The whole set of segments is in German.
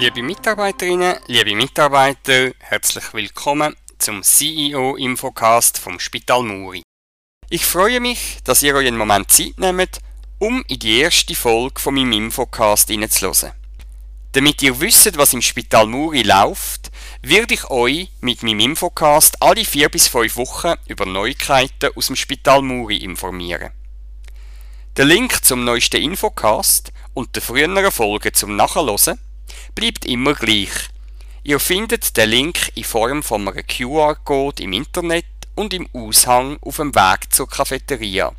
Liebe Mitarbeiterinnen, liebe Mitarbeiter, herzlich willkommen zum CEO Infocast vom Spital Muri. Ich freue mich, dass ihr euch einen Moment Zeit nehmt, um in die erste Folge von meinem Infocast hineinzuhören. Damit ihr wisst, was im Spital Muri läuft, werde ich euch mit meinem Infocast alle vier bis fünf Wochen über Neuigkeiten aus dem Spital Muri informieren. Der Link zum neuesten Infocast und der früheren Folgen zum Nachhören bleibt immer gleich. Ihr findet den Link in Form von einem QR-Code im Internet und im Aushang auf dem Weg zur Cafeteria.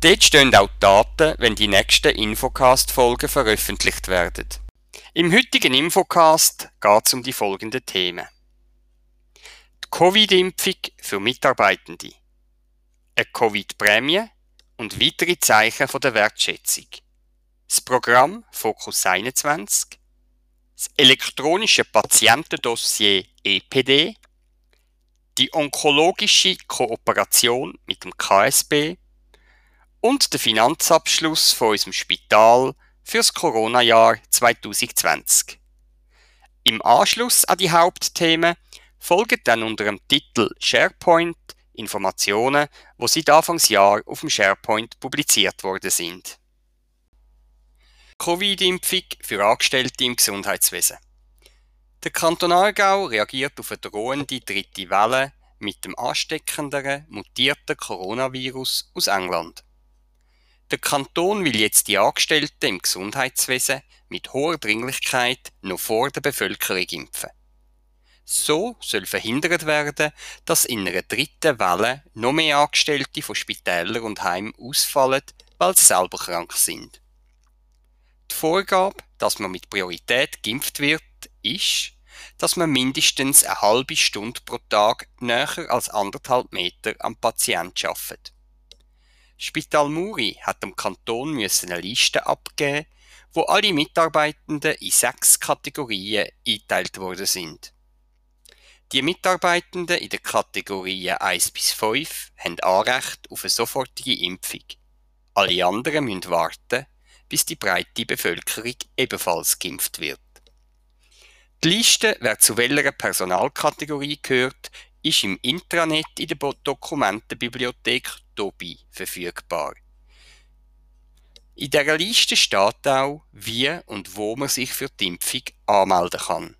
Dort stehen auch die Daten, wenn die nächsten Infocast-Folgen veröffentlicht werden. Im heutigen Infocast geht es um die folgenden Themen. Die Covid-Impfung für Mitarbeitende, eine Covid-Prämie und weitere Zeichen der Wertschätzung, das Programm Focus 21, das elektronische Patientendossier EPD, die onkologische Kooperation mit dem KSB und der Finanzabschluss von unserem Spital fürs Corona-Jahr 2020. Im Anschluss an die Hauptthemen folgen dann unter dem Titel SharePoint Informationen, wo seit Anfangsjahr auf dem SharePoint publiziert worden sind. Covid-Impfung für Angestellte im Gesundheitswesen. Der Kanton Aargau reagiert auf eine drohende dritte Welle mit dem ansteckenderen, mutierten Coronavirus aus England. Der Kanton will jetzt die Angestellten im Gesundheitswesen mit hoher Dringlichkeit noch vor der Bevölkerung impfen. So soll verhindert werden, dass in einer dritten Welle noch mehr Angestellte von Spitälern und Heimen ausfallen, weil sie selber krank sind. Die Vorgabe, dass man mit Priorität geimpft wird, ist, dass man mindestens eine halbe Stunde pro Tag näher als anderthalb Meter am Patient arbeitet. Spital Muri hat dem Kanton müssen eine Liste abgeben, wo alle Mitarbeitenden in sechs Kategorien eingeteilt worden sind. Die Mitarbeitenden in den Kategorien 1 bis 5 haben Anrecht auf eine sofortige Impfung. Alle anderen müssen warten, bis die breite Bevölkerung ebenfalls geimpft wird. Die Liste, wer zu welcher Personalkategorie gehört, ist im Intranet in der Dokumentenbibliothek Tobi verfügbar. In dieser Liste steht auch, wie und wo man sich für die Impfung anmelden kann.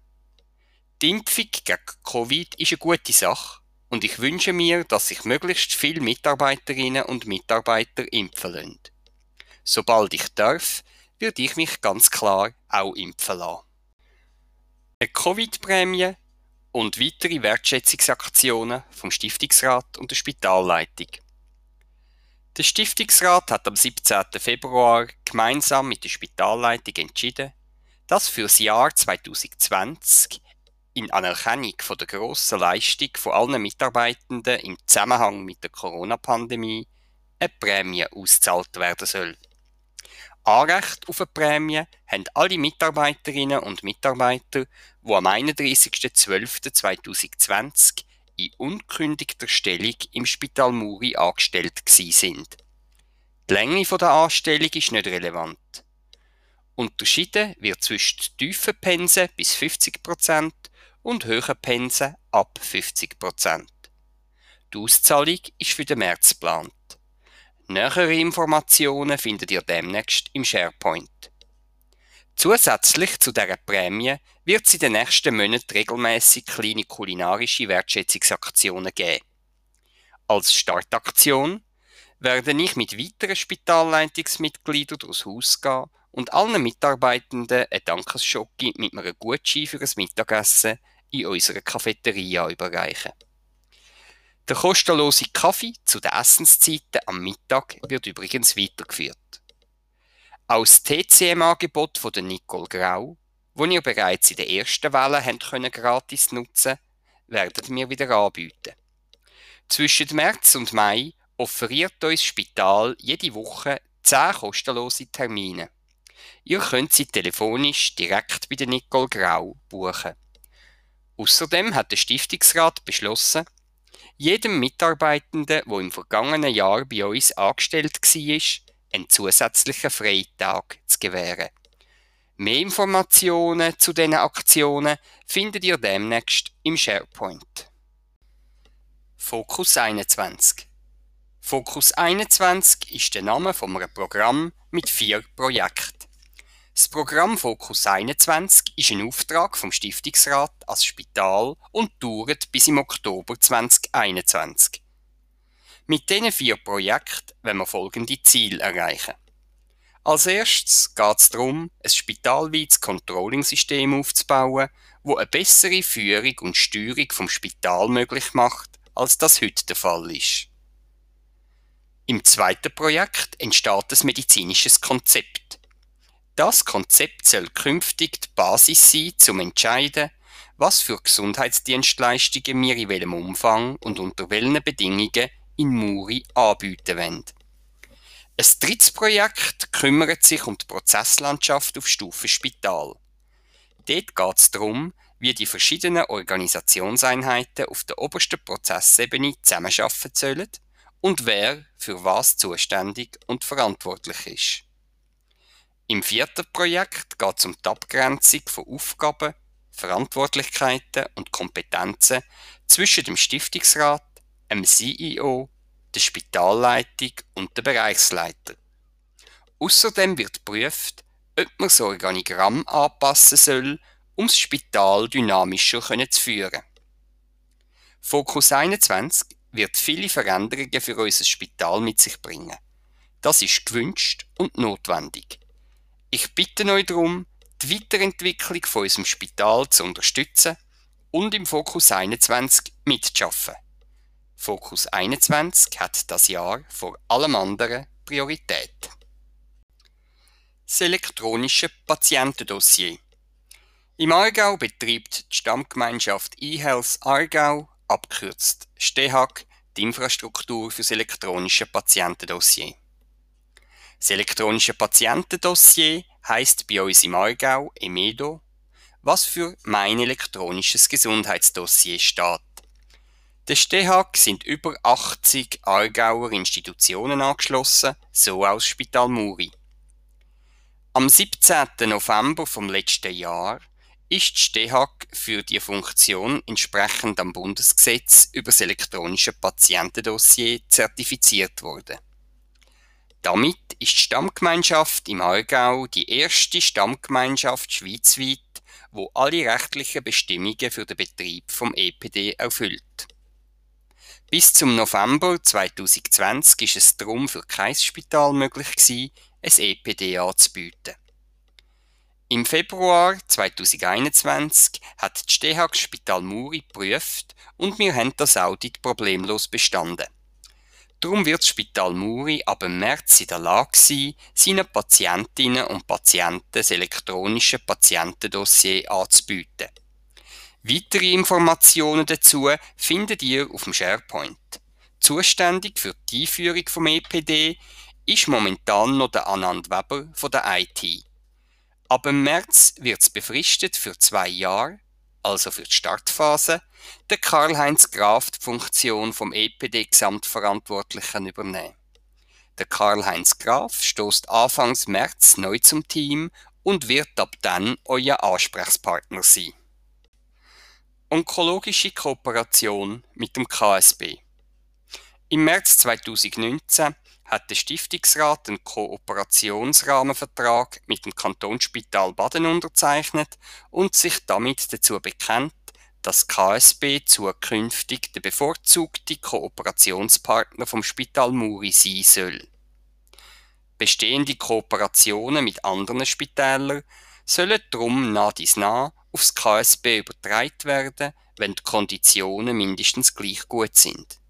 Die Impfung gegen Covid ist eine gute Sache und ich wünsche mir, dass sich möglichst viele Mitarbeiterinnen und Mitarbeiter impfen lassen. Sobald ich darf, würde ich mich ganz klar auch impfen lassen. Eine Covid-Prämie und weitere Wertschätzungsaktionen vom Stiftungsrat und der Spitalleitung. Der Stiftungsrat hat am 17. Februar gemeinsam mit der Spitalleitung entschieden, dass für das Jahr 2020 in Anerkennung von der grossen Leistung von allen Mitarbeitenden im Zusammenhang mit der Corona-Pandemie eine Prämie ausgezahlt werden soll. Anrecht auf eine Prämie haben alle Mitarbeiterinnen und Mitarbeiter, die am 31.12.2020 in unkündigter Stellung im Spital Muri angestellt sind. Die Länge der Anstellung ist nicht relevant. Unterschieden wird zwischen tiefen Pensen bis 50% und hohen Pensen ab 50%. Die Auszahlung ist für den März geplant. Nähere Informationen findet ihr demnächst im SharePoint. Zusätzlich zu dieser Prämie wird es in den nächsten Monaten regelmäßig kleine kulinarische Wertschätzungsaktionen geben. Als Startaktion werde ich mit weiteren Spitalleitungsmitgliedern durchs Haus gehen und allen Mitarbeitenden eine Dankesschocke mit einem Gutschein für ein Mittagessen in unserer Cafeteria überreichen. Der kostenlose Kaffee zu den Essenszeiten am Mittag wird übrigens weitergeführt. Auch TCM-Angebot von Nicole Grau, das ihr bereits in der ersten Welle habt gratis nutzen werden wir wieder anbieten. Zwischen März und Mai offeriert uns Spital jede Woche 10 kostenlose Termine. Ihr könnt sie telefonisch direkt bei Nicole Grau buchen. Außerdem hat der Stiftungsrat beschlossen, jedem Mitarbeitenden, der im vergangenen Jahr bei uns angestellt war, einen zusätzlichen Freitag zu gewähren. Mehr Informationen zu diesen Aktionen findet ihr demnächst im SharePoint. Fokus 21 Fokus 21 ist der Name von einem Programm mit vier Projekten. Das Programm Fokus 21 ist ein Auftrag vom Stiftungsrat als Spital und dauert bis im Oktober 2021. Mit diesen vier Projekten wollen wir folgende Ziele erreichen. Als erstes geht es darum, ein spitalweites Controlling-System aufzubauen, wo eine bessere Führung und Steuerung vom Spital möglich macht, als das heute der Fall ist. Im zweiten Projekt entsteht ein medizinisches Konzept. Das Konzept soll künftig die Basis sein, zum entscheiden, was für Gesundheitsdienstleistungen wir in welchem Umfang und unter welchen Bedingungen in Muri anbieten wollen. Ein drittes Projekt kümmert sich um die Prozesslandschaft auf Stufe Spital. Dort geht es darum, wie die verschiedenen Organisationseinheiten auf der obersten Prozessebene zusammenarbeiten sollen und wer für was zuständig und verantwortlich ist. Im vierten Projekt geht es um die Abgrenzung von Aufgaben, Verantwortlichkeiten und Kompetenzen zwischen dem Stiftungsrat, dem CEO der Spitalleitung und der Bereichsleiter. Außerdem wird geprüft, ob man das Organigramm anpassen soll, um das Spital dynamischer zu führen. Fokus 21 wird viele Veränderungen für unser Spital mit sich bringen. Das ist gewünscht und notwendig. Ich bitte euch darum, die Weiterentwicklung von unserem Spital zu unterstützen und im Fokus 21 mitzuschaffen. Fokus 21 hat das Jahr vor allem anderen Priorität. Das elektronische Patientendossier. Im Aargau betreibt die Stammgemeinschaft eHealth Aargau, abkürzt STEHAG, die Infrastruktur für das elektronische Patientendossier. Das elektronische Patientendossier heißt bei uns im Aargau EMEDO, was für mein elektronisches Gesundheitsdossier steht. Der Stehag sind über 80 Aargauer Institutionen angeschlossen, so aus Spital Muri. Am 17. November vom letzten Jahr ist die Stehag für die Funktion entsprechend am Bundesgesetz über das elektronische Patientendossier zertifiziert worden. Damit ist die Stammgemeinschaft im Aargau die erste Stammgemeinschaft schweizweit, wo alle rechtlichen Bestimmungen für den Betrieb vom EPD erfüllt. Bis zum November 2020 ist es darum für kein Spital möglich gewesen, ein EPD anzubieten. Im Februar 2021 hat die Stehag Spital Muri geprüft und wir haben das Audit problemlos bestanden. Darum wird das Spital Muri ab März in der Lage sein, seinen Patientinnen und Patienten das elektronische Patientendossier anzubieten. Weitere Informationen dazu findet ihr auf dem SharePoint. Zuständig für die Einführung vom EPD ist momentan noch der Anand Weber von der IT. Ab März wird es befristet für zwei Jahre, also für die Startphase, der Karl-Heinz Graf die Funktion vom EPD-Gesamtverantwortlichen übernehmen. Der Karl-Heinz Graf stoßt Anfangs März neu zum Team und wird ab dann euer Ansprechpartner sein. Onkologische Kooperation mit dem KSB. Im März 2019 hat der Stiftungsrat einen Kooperationsrahmenvertrag mit dem Kantonsspital Baden unterzeichnet und sich damit dazu bekennt, dass KSB zukünftig der bevorzugte Kooperationspartner vom Spital Muri sein soll. Bestehende Kooperationen mit anderen Spitälern sollen darum nah dies nah aufs KSB übertragen werden, wenn die Konditionen mindestens gleich gut sind.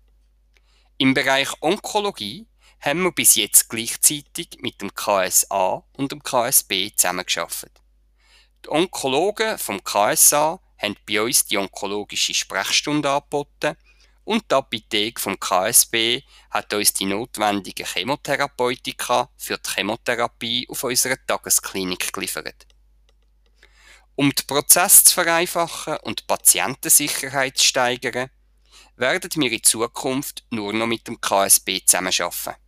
Im Bereich Onkologie haben wir bis jetzt gleichzeitig mit dem KSA und dem KSB zusammengearbeitet. Die Onkologen vom KSA haben bei uns die onkologische Sprechstunde angeboten und die Apotheke vom KSB hat uns die notwendigen Chemotherapeutika für die Chemotherapie auf unserer Tagesklinik geliefert. Um den Prozess zu vereinfachen und die Patientensicherheit zu steigern, werden wir in Zukunft nur noch mit dem KSB zusammenarbeiten.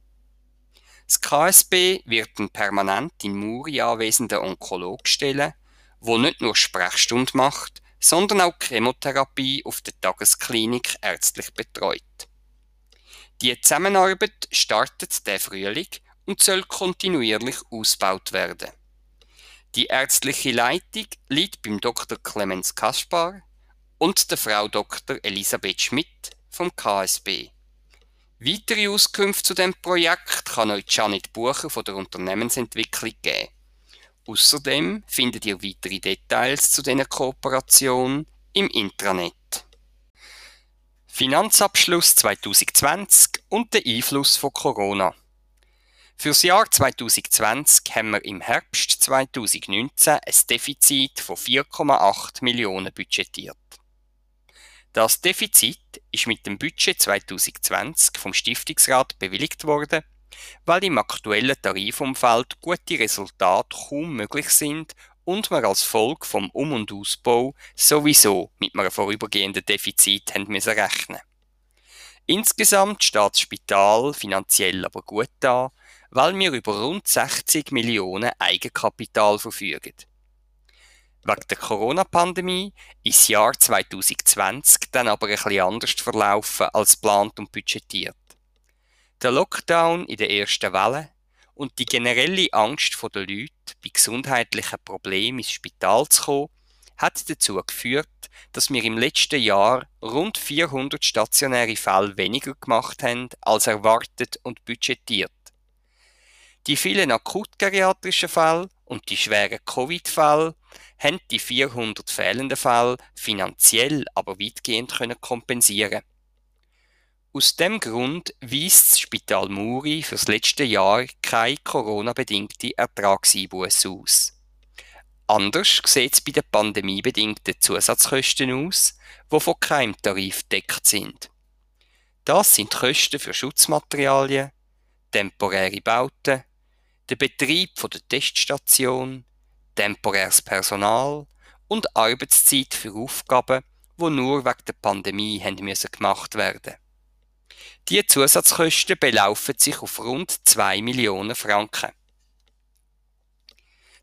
Das KSB wird einen permanent in Muri anwesenden Onkolog stellen, wo nicht nur Sprechstunde macht, sondern auch Chemotherapie auf der Tagesklinik ärztlich betreut. Die Zusammenarbeit startet der Frühling und soll kontinuierlich ausgebaut werden. Die ärztliche Leitung liegt beim Dr. Clemens Kaspar und der Frau Dr. Elisabeth Schmidt vom KSB. Weitere Auskünfte zu dem Projekt kann euch Janet Bucher von der Unternehmensentwicklung geben. Außerdem findet ihr weitere Details zu dieser Kooperation im Intranet. Finanzabschluss 2020 und der Einfluss von Corona. Fürs Jahr 2020 haben wir im Herbst 2019 ein Defizit von 4,8 Millionen budgetiert. Das Defizit ist mit dem Budget 2020 vom Stiftungsrat bewilligt worden, weil im aktuellen Tarifumfeld gute Resultate kaum möglich sind und wir als Folge vom Um- und Ausbau sowieso mit einem vorübergehenden Defizit haben müssen rechnen. Insgesamt steht das Spital finanziell aber gut da, weil wir über rund 60 Millionen Eigenkapital verfügen. Wegen der Corona-Pandemie ist das Jahr 2020 dann aber ein bisschen anders verlaufen als geplant und budgetiert. Der Lockdown in der ersten Welle und die generelle Angst der Leute, bei gesundheitlichen Problemen ins Spital zu kommen, hat dazu geführt, dass wir im letzten Jahr rund 400 stationäre Fälle weniger gemacht haben als erwartet und budgetiert. Die vielen akutgeriatrischen Fälle und die schweren Covid-Fälle haben die 400 fehlenden Fälle finanziell aber weitgehend können kompensieren. Aus dem Grund weist das Spital Muri für das letzte Jahr keine Corona-bedingte Ertragseinbuße aus. Anders sieht es bei den pandemiebedingten Zusatzkosten aus, die von keinem Tarif deckt sind. Das sind Kosten für Schutzmaterialien, temporäre Bauten, der Betrieb der Teststation, temporäres Personal und Arbeitszeit für Aufgaben, die nur wegen der Pandemie haben müssen gemacht werden. Die Zusatzkosten belaufen sich auf rund 2 Millionen Franken.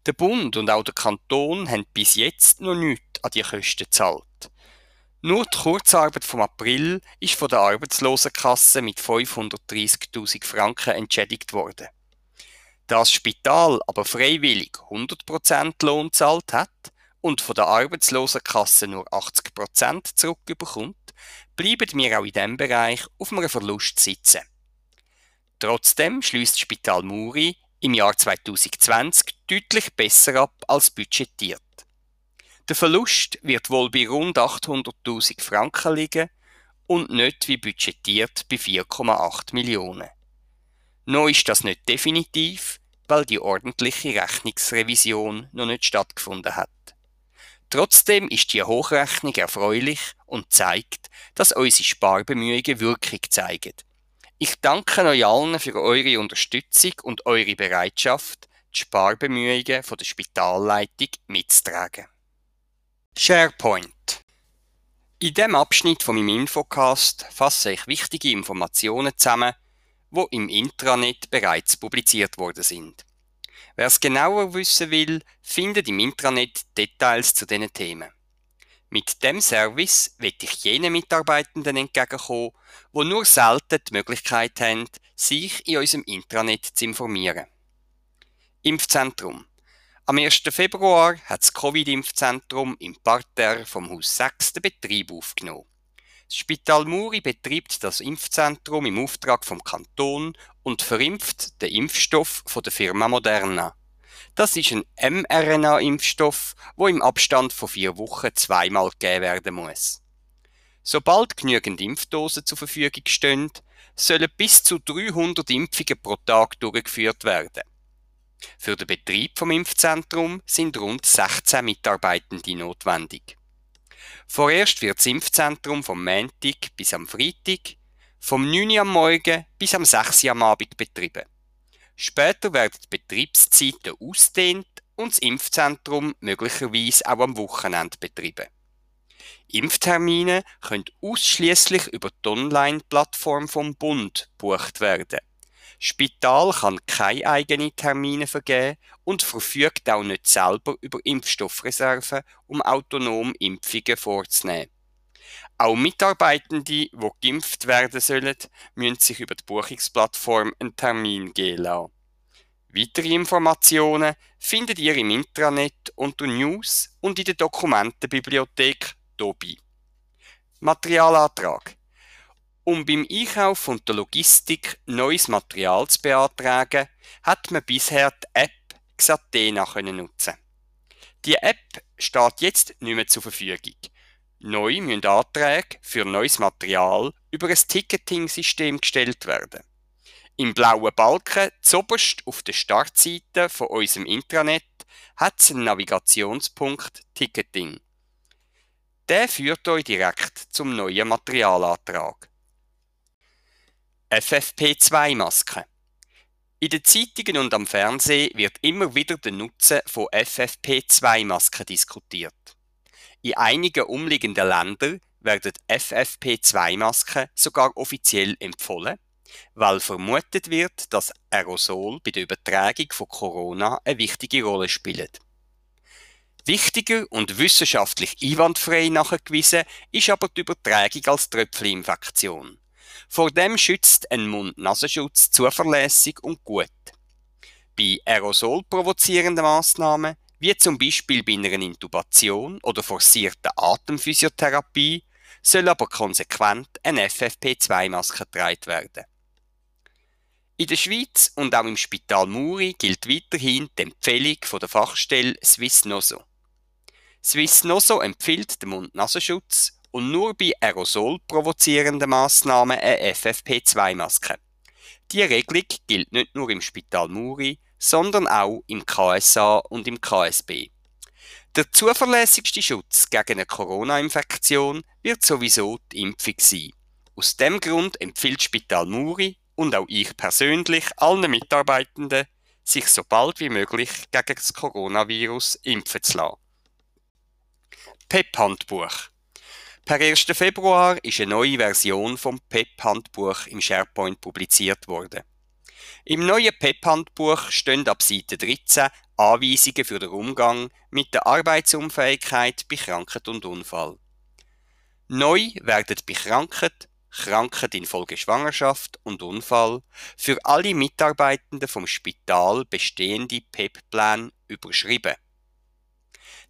Der Bund und auch der Kanton haben bis jetzt noch nichts an die Kosten gezahlt. Nur die Kurzarbeit vom April ist von der Arbeitslosenkasse mit 530.000 Franken entschädigt worden. Das Spital aber freiwillig 100% Lohn zahlt hat und von der Arbeitslosenkasse nur 80% zurückbekommt, bleiben wir auch in diesem Bereich auf einem Verlust sitzen. Trotzdem schließt Spital Muri im Jahr 2020 deutlich besser ab als budgetiert. Der Verlust wird wohl bei rund 800.000 Franken liegen und nicht wie budgetiert bei 4,8 Millionen. Noch ist das nicht definitiv, weil die ordentliche Rechnungsrevision noch nicht stattgefunden hat. Trotzdem ist die Hochrechnung erfreulich und zeigt, dass unsere Sparbemühungen Wirkung zeigen. Ich danke euch allen für eure Unterstützung und eure Bereitschaft, die Sparbemühungen der Spitalleitung mitzutragen. SharePoint In diesem Abschnitt von meinem Infocast fasse ich wichtige Informationen zusammen, wo im Intranet bereits publiziert worden sind. Wer es genauer wissen will, findet im Intranet Details zu diesen Themen. Mit dem Service wird ich jenen Mitarbeitenden entgegenkommen, wo nur selten die Möglichkeit haben, sich in unserem Intranet zu informieren. Impfzentrum. Am 1. Februar hat das Covid-Impfzentrum im Parterre vom Haus 6 den Betrieb aufgenommen. Das Spital Muri betreibt das Impfzentrum im Auftrag vom Kanton und verimpft den Impfstoff von der Firma Moderna. Das ist ein mRNA-Impfstoff, wo im Abstand von vier Wochen zweimal gegeben werden muss. Sobald genügend Impfdosen zur Verfügung stehen, sollen bis zu 300 Impfungen pro Tag durchgeführt werden. Für den Betrieb vom Impfzentrum sind rund 16 Mitarbeitende notwendig. Vorerst wird das Impfzentrum vom Montag bis am Freitag, vom 9 Uhr am Morgen bis am 6 Uhr am Abend betrieben. Später werden die Betriebszeiten ausdehnt und das Impfzentrum möglicherweise auch am Wochenende betrieben. Impftermine können ausschließlich über die Online-Plattform vom Bund gebucht werden. Spital kann keine eigenen Termine vergeben und verfügt auch nicht selber über Impfstoffreserven, um autonom Impfungen vorzunehmen. Auch Mitarbeitende, die geimpft werden sollen, müssen sich über die Buchungsplattform einen Termin geben lassen. Weitere Informationen findet ihr im Intranet unter News und in der Dokumentenbibliothek Dobi. Materialantrag. Um beim Einkauf und der Logistik neues Material zu beantragen, hat man bisher die App Xatena nutzen. Die App steht jetzt nicht mehr zur Verfügung. Neu müssen Anträge für neues Material über ein Ticketing-System gestellt werden. Im blauen Balken zoberst auf der Startseite von unserem Intranet hat es einen Navigationspunkt Ticketing. Der führt euch direkt zum neuen Materialantrag. FFP2-Masken. In den Zeitungen und am Fernsehen wird immer wieder der Nutzen von FFP2-Masken diskutiert. In einigen umliegenden Ländern werden FFP2-Masken sogar offiziell empfohlen weil vermutet wird, dass Aerosol bei der Übertragung von Corona eine wichtige Rolle spielt. Wichtiger und wissenschaftlich einwandfrei nachgewiesen ist aber die Übertragung als Tröpfcheninfektion. Vor dem schützt ein Mund-Nasenschutz zuverlässig und gut. Bei Aerosol provozierenden Massnahmen, wie zum Beispiel bei einer Intubation oder forcierter Atemphysiotherapie, soll aber konsequent eine FFP2-Maske getragen werden. In der Schweiz und auch im Spital Muri gilt weiterhin die Empfehlung von der Fachstelle Swiss Noso. Swiss Noso empfiehlt den Mund-Nasenschutz und nur bei Aerosol provozierenden Massnahmen eine FFP2-Maske. Die Regelung gilt nicht nur im Spital Muri, sondern auch im KSA und im KSB. Der zuverlässigste Schutz gegen eine Corona-Infektion wird sowieso die Impfung sein. Aus dem Grund empfiehlt Spital Muri und auch ich persönlich allen Mitarbeitenden, sich so bald wie möglich gegen das Coronavirus impfen zu lassen. PEP-Handbuch Per 1. Februar ist eine neue Version vom PEP-Handbuch im SharePoint publiziert worden. Im neuen PEP-Handbuch stehen ab Seite 13 Anweisungen für den Umgang mit der Arbeitsunfähigkeit bei Krankheit und Unfall. Neu werden bei Krankheit Krankheit infolge Schwangerschaft und Unfall für alle Mitarbeitenden vom Spital bestehende PEP-Plan überschrieben.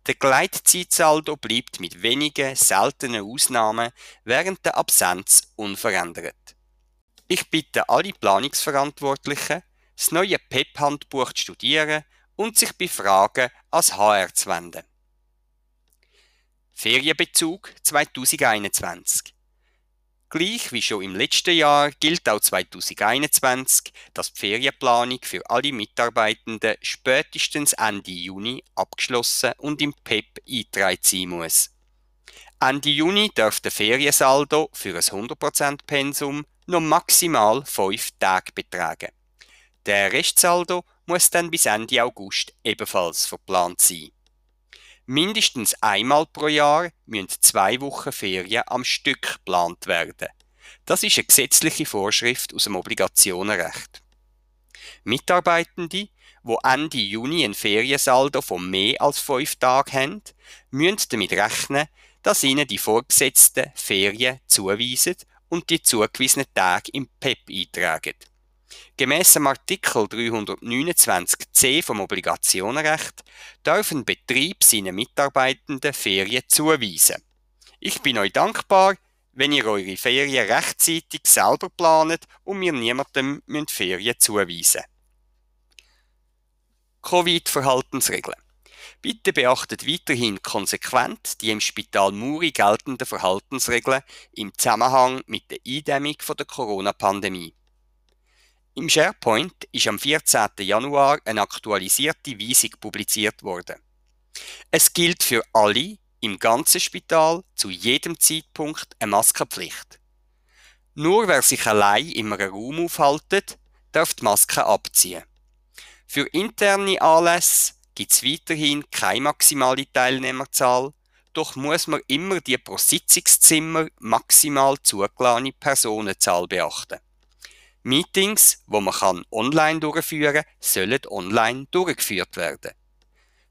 Der Gleitzeitsaldo bleibt mit wenigen seltenen Ausnahmen während der Absenz unverändert. Ich bitte alle Planungsverantwortlichen, das neue PEP-Handbuch zu studieren und sich bei Fragen als HR zu wenden. Ferienbezug 2021 Gleich wie schon im letzten Jahr gilt auch 2021, dass die Ferienplanung für alle Mitarbeitenden spätestens Ende Juni abgeschlossen und im PEP eingetragen sein muss. Ende Juni darf der Feriensaldo für ein 100% Pensum noch maximal 5 Tage betragen. Der Restsaldo muss dann bis Ende August ebenfalls verplant sein. Mindestens einmal pro Jahr müssen zwei Wochen Ferien am Stück geplant werden. Das ist eine gesetzliche Vorschrift aus dem Obligationenrecht. Mitarbeitende, die Ende Juni ein Feriensaldo von mehr als fünf Tagen haben, müssen damit rechnen, dass ihnen die vorgesetzten Ferien zuweisen und die zugewiesenen Tage im PEP eintragen. Gemäss dem Artikel 329c vom Obligationenrecht darf ein Betrieb seinen Mitarbeitenden Ferien zuweisen. Ich bin euch dankbar, wenn ihr eure Ferien rechtzeitig selber planet und mir niemandem Ferien zuweisen Covid-Verhaltensregeln. Bitte beachtet weiterhin konsequent die im Spital Muri geltenden Verhaltensregeln im Zusammenhang mit der Eindämmung der Corona-Pandemie. Im SharePoint ist am 14. Januar eine aktualisierte Weisung publiziert worden. Es gilt für alle im ganzen Spital zu jedem Zeitpunkt eine Maskenpflicht. Nur wer sich allein in einem Raum aufhaltet, darf die Maske abziehen. Für interne Anlässe gibt es weiterhin keine maximale Teilnehmerzahl, doch muss man immer die pro Sitzungszimmer maximal zugelassene Personenzahl beachten. Meetings, wo man kann online durchführen kann, sollen online durchgeführt werden.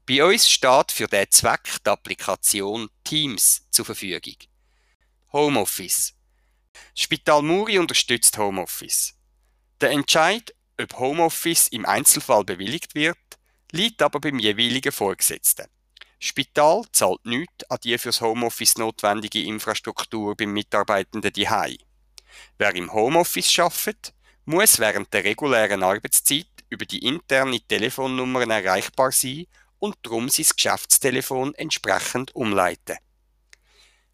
Bei uns steht für diesen Zweck die Applikation Teams zur Verfügung. Homeoffice. Spital Muri unterstützt Homeoffice. Der Entscheid, ob Homeoffice im Einzelfall bewilligt wird, liegt aber beim jeweiligen Vorgesetzten. Spital zahlt nichts an die fürs Homeoffice notwendige Infrastruktur beim Mitarbeitenden die Wer im Homeoffice arbeitet, muss während der regulären Arbeitszeit über die interne Telefonnummern erreichbar sein und darum sein Geschäftstelefon entsprechend umleiten.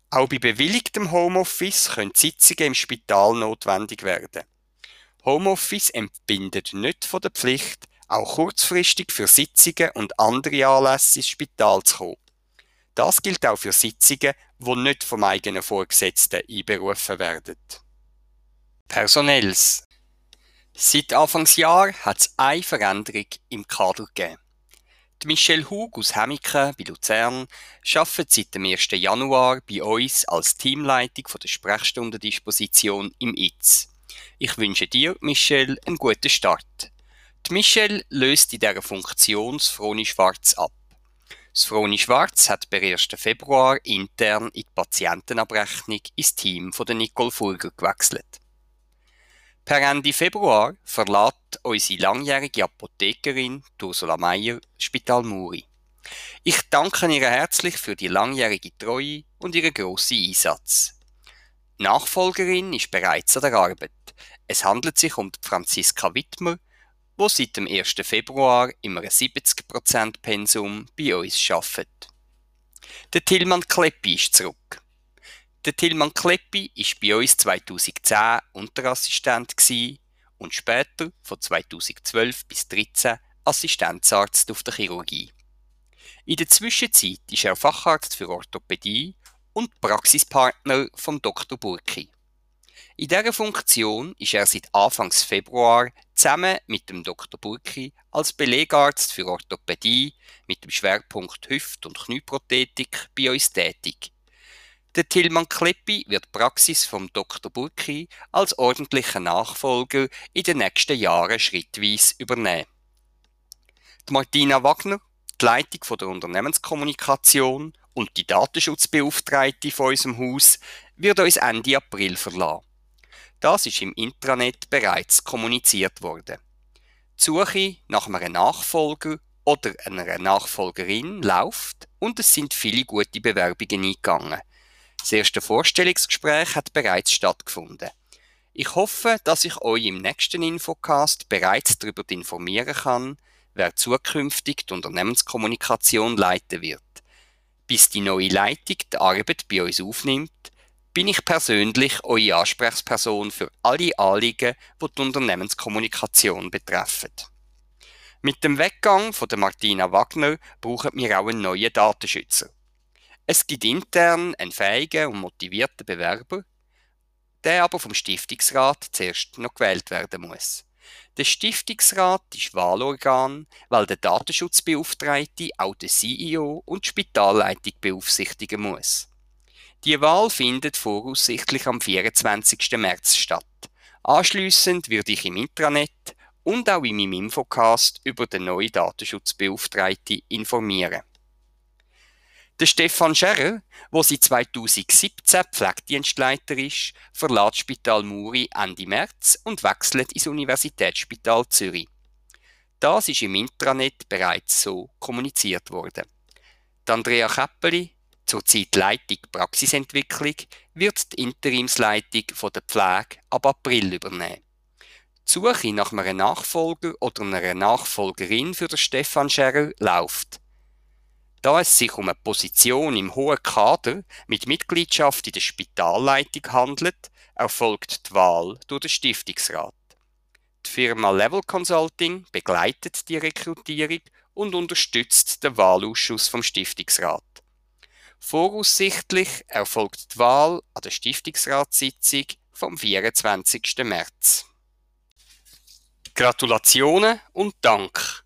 Auch bei bewilligtem Homeoffice können Sitzungen im Spital notwendig werden. Homeoffice entbindet nicht von der Pflicht, auch kurzfristig für Sitzungen und andere Anlässe ins Spital zu kommen. Das gilt auch für Sitzungen, die nicht vom eigenen Vorgesetzten einberufen werden. Personells. Seit Anfangsjahr hat es eine Veränderung im Kader gegeben. Die Michelle Hug aus Hemmiken bei Luzern arbeitet seit dem 1. Januar bei uns als Teamleitung von der Sprechstundendisposition im ITS. Ich wünsche dir, Michelle, einen guten Start. Die Michelle löst in dieser Funktion das Froni Schwarz ab. Das Froni Schwarz hat per 1. Februar intern in die Patientenabrechnung ins Team von der Nicole Fulger gewechselt. Per Ende Februar verlässt unsere langjährige Apothekerin Ursula Meyer Spital Muri. Ich danke ihr herzlich für die langjährige Treue und ihren grossen Einsatz. Nachfolgerin ist bereits an der Arbeit. Es handelt sich um Franziska Wittmer, die seit dem 1. Februar im 70% Pensum bei uns arbeitet. Der Tillmann Kleppi ist zurück. Der Tilman Kleppi war bei uns 2010 Unterassistent und später von 2012 bis 2013 Assistenzarzt auf der Chirurgie. In der Zwischenzeit ist er Facharzt für Orthopädie und Praxispartner von Dr. Burki. In dieser Funktion ist er seit Anfangs Februar zusammen mit dem Dr. Burki als Belegarzt für Orthopädie mit dem Schwerpunkt Hüft- und Knieprothetik bei uns tätig der Tilman Kleppi wird Praxis vom Dr. Burki als ordentlicher Nachfolger in den nächsten Jahren schrittweise übernehmen. Die Martina Wagner, die Leitung der Unternehmenskommunikation und die Datenschutzbeauftragte von unserem Haus, wird uns Ende April verlassen. Das ist im Intranet bereits kommuniziert worden. Die Suche nach einem Nachfolger oder einer Nachfolgerin läuft und es sind viele gute Bewerbungen eingegangen. Das erste Vorstellungsgespräch hat bereits stattgefunden. Ich hoffe, dass ich euch im nächsten Infocast bereits darüber informieren kann, wer zukünftig die Unternehmenskommunikation leiten wird. Bis die neue Leitung die Arbeit bei uns aufnimmt, bin ich persönlich eure Ansprechperson für alle Anliegen, die die Unternehmenskommunikation betreffen. Mit dem Weggang von Martina Wagner brauchen wir auch einen neuen Datenschützer. Es gibt intern einen fähigen und motivierten Bewerber, der aber vom Stiftungsrat zuerst noch gewählt werden muss. Der Stiftungsrat ist Wahlorgan, weil der Datenschutzbeauftragte auch den CEO und die Spitalleitung beaufsichtigen muss. Die Wahl findet voraussichtlich am 24. März statt. Anschließend würde ich im Intranet und auch in meinem Infocast über den neuen Datenschutzbeauftragten informieren. Der Stefan Scherer, der seit 2017 Pflegedienstleiter ist, verlässt Spital Muri Ende März und wechselt ins Universitätsspital Zürich. Das ist im Intranet bereits so kommuniziert worden. Die Andrea Käppeli, zurzeit Leitung Praxisentwicklung, wird die Interimsleitung von der Pflege ab April übernehmen. Die Suche nach einem Nachfolger oder einer Nachfolgerin für den Stefan Scherer läuft. Da es sich um eine Position im hohen Kader mit Mitgliedschaft in der Spitalleitung handelt, erfolgt die Wahl durch den Stiftungsrat. Die Firma Level Consulting begleitet die Rekrutierung und unterstützt den Wahlausschuss vom Stiftungsrat. Voraussichtlich erfolgt die Wahl an der Stiftungsratssitzung vom 24. März. Gratulationen und Dank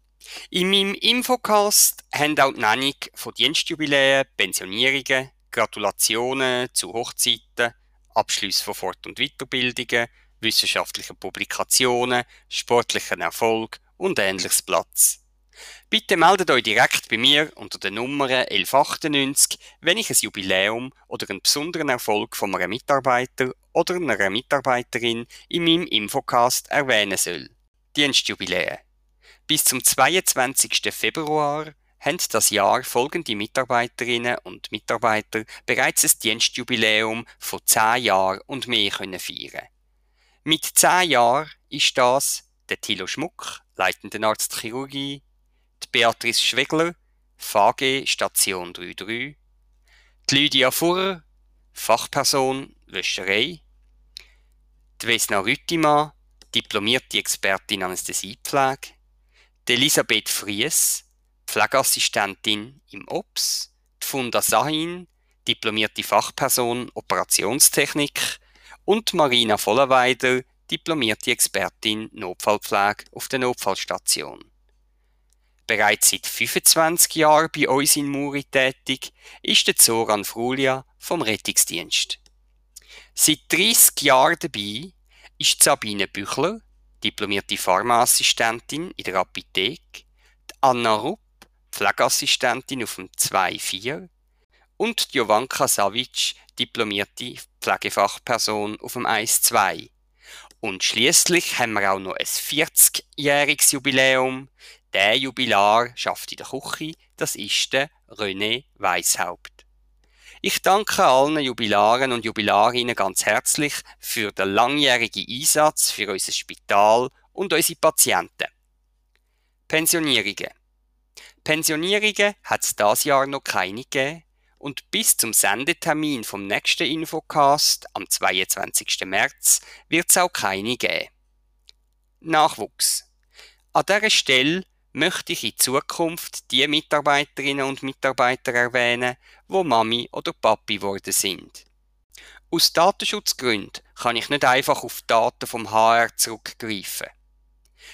in meinem Infocast haben auch die Nennung von Dienstjubiläen, Pensionierungen, Gratulationen zu Hochzeiten, Abschlüsse von Fort- und Weiterbildungen, wissenschaftlichen Publikationen, sportlichen Erfolg und ähnliches Platz. Bitte meldet euch direkt bei mir unter der Nummer 1198, wenn ich ein Jubiläum oder einen besonderen Erfolg von einem Mitarbeiter oder einer Mitarbeiterin in meinem Infocast erwähnen soll. Dienstjubiläe. Bis zum 22. Februar haben das Jahr folgende Mitarbeiterinnen und Mitarbeiter bereits ein Dienstjubiläum von 10 Jahren und mehr können feiern. Mit 10 Jahren ist das der Thilo Schmuck, leitender Arzt Chirurgie, die Beatrice Schwegler, VG Station 33, die Lydia Furrer, Fachperson Wäscherei, die Vesna Rüttimann, diplomierte Expertin Anästhesiepflege, Elisabeth Fries, Pflegeassistentin im OPS, die Funda Sahin, diplomierte Fachperson Operationstechnik und Marina Vollerweider, diplomierte Expertin Notfallpflege auf der Notfallstation. Bereits seit 25 Jahren bei uns in Muri tätig ist der Zoran Frulia vom Rettungsdienst. Seit 30 Jahren dabei ist Sabine Büchler, diplomierte Pharmaassistentin in der Apotheke, Anna Rupp, Pflegeassistentin auf dem 2-4 und Jovanka Savic, diplomierte Pflegefachperson auf dem 1-2. Und schließlich haben wir auch noch ein 40-jähriges Jubiläum. Der Jubilar schafft in der Küche, das ist der René Weishaupt. Ich danke allen Jubilaren und Jubilarinnen ganz herzlich für den langjährigen Einsatz für unser Spital und unsere Patienten. Pensionierungen. Pensionierungen hat es dieses Jahr noch keine gegeben und bis zum Sendetermin vom nächsten Infocast am 22. März wird es auch keine geben. Nachwuchs. An dieser Stelle möchte ich in Zukunft die Mitarbeiterinnen und Mitarbeiter erwähnen, wo Mami oder Papi geworden sind. Aus Datenschutzgründen kann ich nicht einfach auf Daten vom HR zurückgreifen.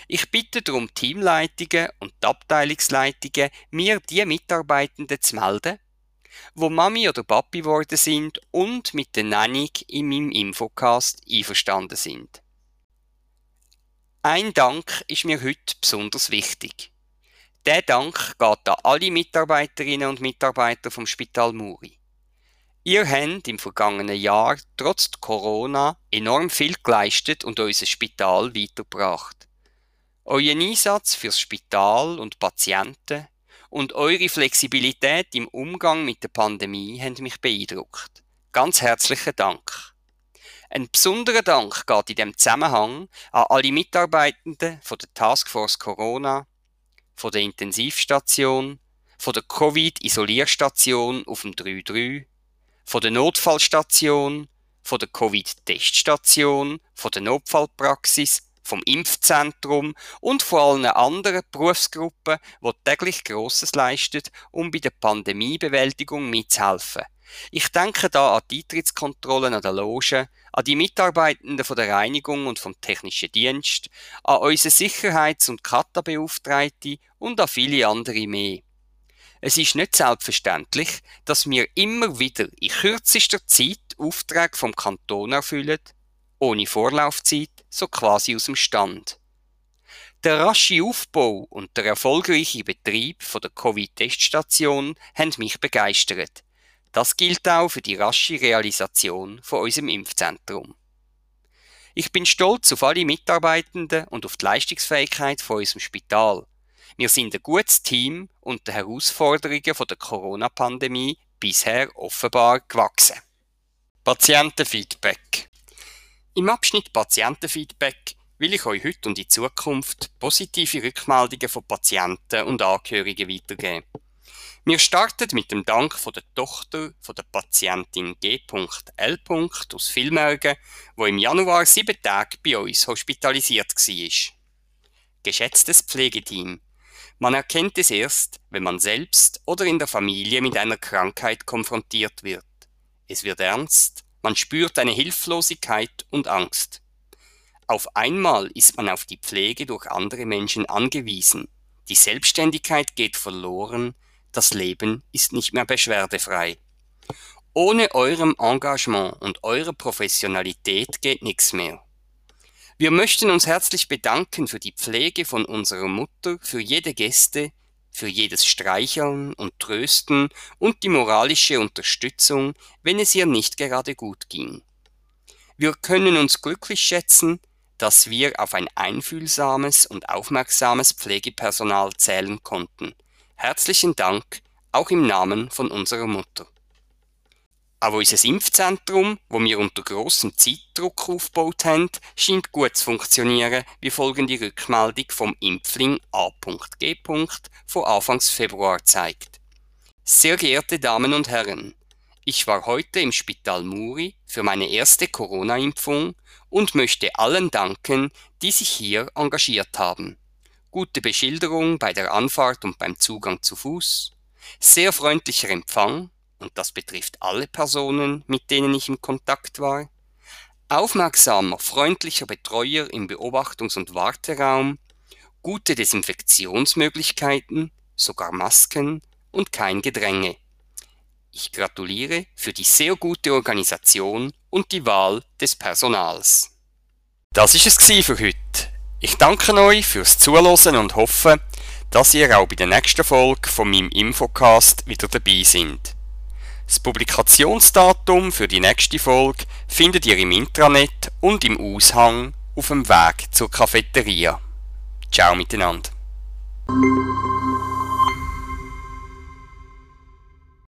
Ich bitte darum Teamleitungen und die Abteilungsleitungen, mir die Mitarbeitenden zu melden, wo Mami oder Papi geworden sind und mit der Nennung in meinem Infocast einverstanden sind. Ein Dank ist mir heute besonders wichtig. Der Dank geht an alle Mitarbeiterinnen und Mitarbeiter vom Spital Muri. Ihr habt im vergangenen Jahr trotz Corona enorm viel geleistet und unser Spital weitergebracht. Euer Einsatz fürs Spital und Patienten und eure Flexibilität im Umgang mit der Pandemie haben mich beeindruckt. Ganz herzlichen Dank. Ein besonderer Dank geht in dem Zusammenhang an alle Mitarbeitenden von der Taskforce Corona, von der Intensivstation, von der Covid-Isolierstation auf dem 33, von der Notfallstation, von der Covid-Teststation, von der Notfallpraxis vom Impfzentrum und von allen anderen Berufsgruppen, die täglich Grosses leisten, um bei der Pandemiebewältigung mitzuhelfen. Ich denke da an die Eintrittskontrollen an der Loge, an die Mitarbeitenden von der Reinigung und vom technischen Dienst, an unsere Sicherheits- und Kata-Beauftragte und an viele andere mehr. Es ist nicht selbstverständlich, dass wir immer wieder in kürzester Zeit Aufträge vom Kanton erfüllen, ohne Vorlaufzeit, so quasi aus dem Stand. Der rasche Aufbau und der erfolgreiche Betrieb von der Covid-Teststation haben mich begeistert. Das gilt auch für die rasche Realisation von unserem Impfzentrum. Ich bin stolz auf alle Mitarbeitenden und auf die Leistungsfähigkeit von unserem Spital. Wir sind ein gutes Team und den Herausforderungen von der Corona-Pandemie bisher offenbar gewachsen. Patientenfeedback im Abschnitt Patientenfeedback will ich euch heute und in Zukunft positive Rückmeldungen von Patienten und Angehörigen weitergeben. Wir starten mit dem Dank von der Tochter von der Patientin G.L. aus Villmergen, wo im Januar sieben Tage bei uns hospitalisiert war. Geschätztes Pflegeteam, man erkennt es erst, wenn man selbst oder in der Familie mit einer Krankheit konfrontiert wird. Es wird ernst, man spürt eine Hilflosigkeit und Angst. Auf einmal ist man auf die Pflege durch andere Menschen angewiesen. Die Selbstständigkeit geht verloren, das Leben ist nicht mehr beschwerdefrei. Ohne eurem Engagement und eurer Professionalität geht nichts mehr. Wir möchten uns herzlich bedanken für die Pflege von unserer Mutter, für jede Gäste, für jedes Streicheln und Trösten und die moralische Unterstützung, wenn es ihr nicht gerade gut ging. Wir können uns glücklich schätzen, dass wir auf ein einfühlsames und aufmerksames Pflegepersonal zählen konnten. Herzlichen Dank, auch im Namen von unserer Mutter. Auch unser Impfzentrum, wo wir unter grossem Zeitdruck aufgebaut haben, scheint gut zu funktionieren, wie folgende Rückmeldung vom Impfling A.G. von Anfangs Februar zeigt. Sehr geehrte Damen und Herren, ich war heute im Spital Muri für meine erste Corona-Impfung und möchte allen danken, die sich hier engagiert haben. Gute Beschilderung bei der Anfahrt und beim Zugang zu Fuß, sehr freundlicher Empfang, und das betrifft alle Personen, mit denen ich im Kontakt war, aufmerksamer, freundlicher Betreuer im Beobachtungs- und Warteraum, gute Desinfektionsmöglichkeiten, sogar Masken und kein Gedränge. Ich gratuliere für die sehr gute Organisation und die Wahl des Personals. Das ist es für heute. Ich danke euch fürs Zuhören und hoffe, dass ihr auch bei der nächsten Folge von meinem Infocast wieder dabei seid. Das Publikationsdatum für die nächste Folge findet ihr im Intranet und im Aushang auf dem Weg zur Cafeteria. Ciao miteinander.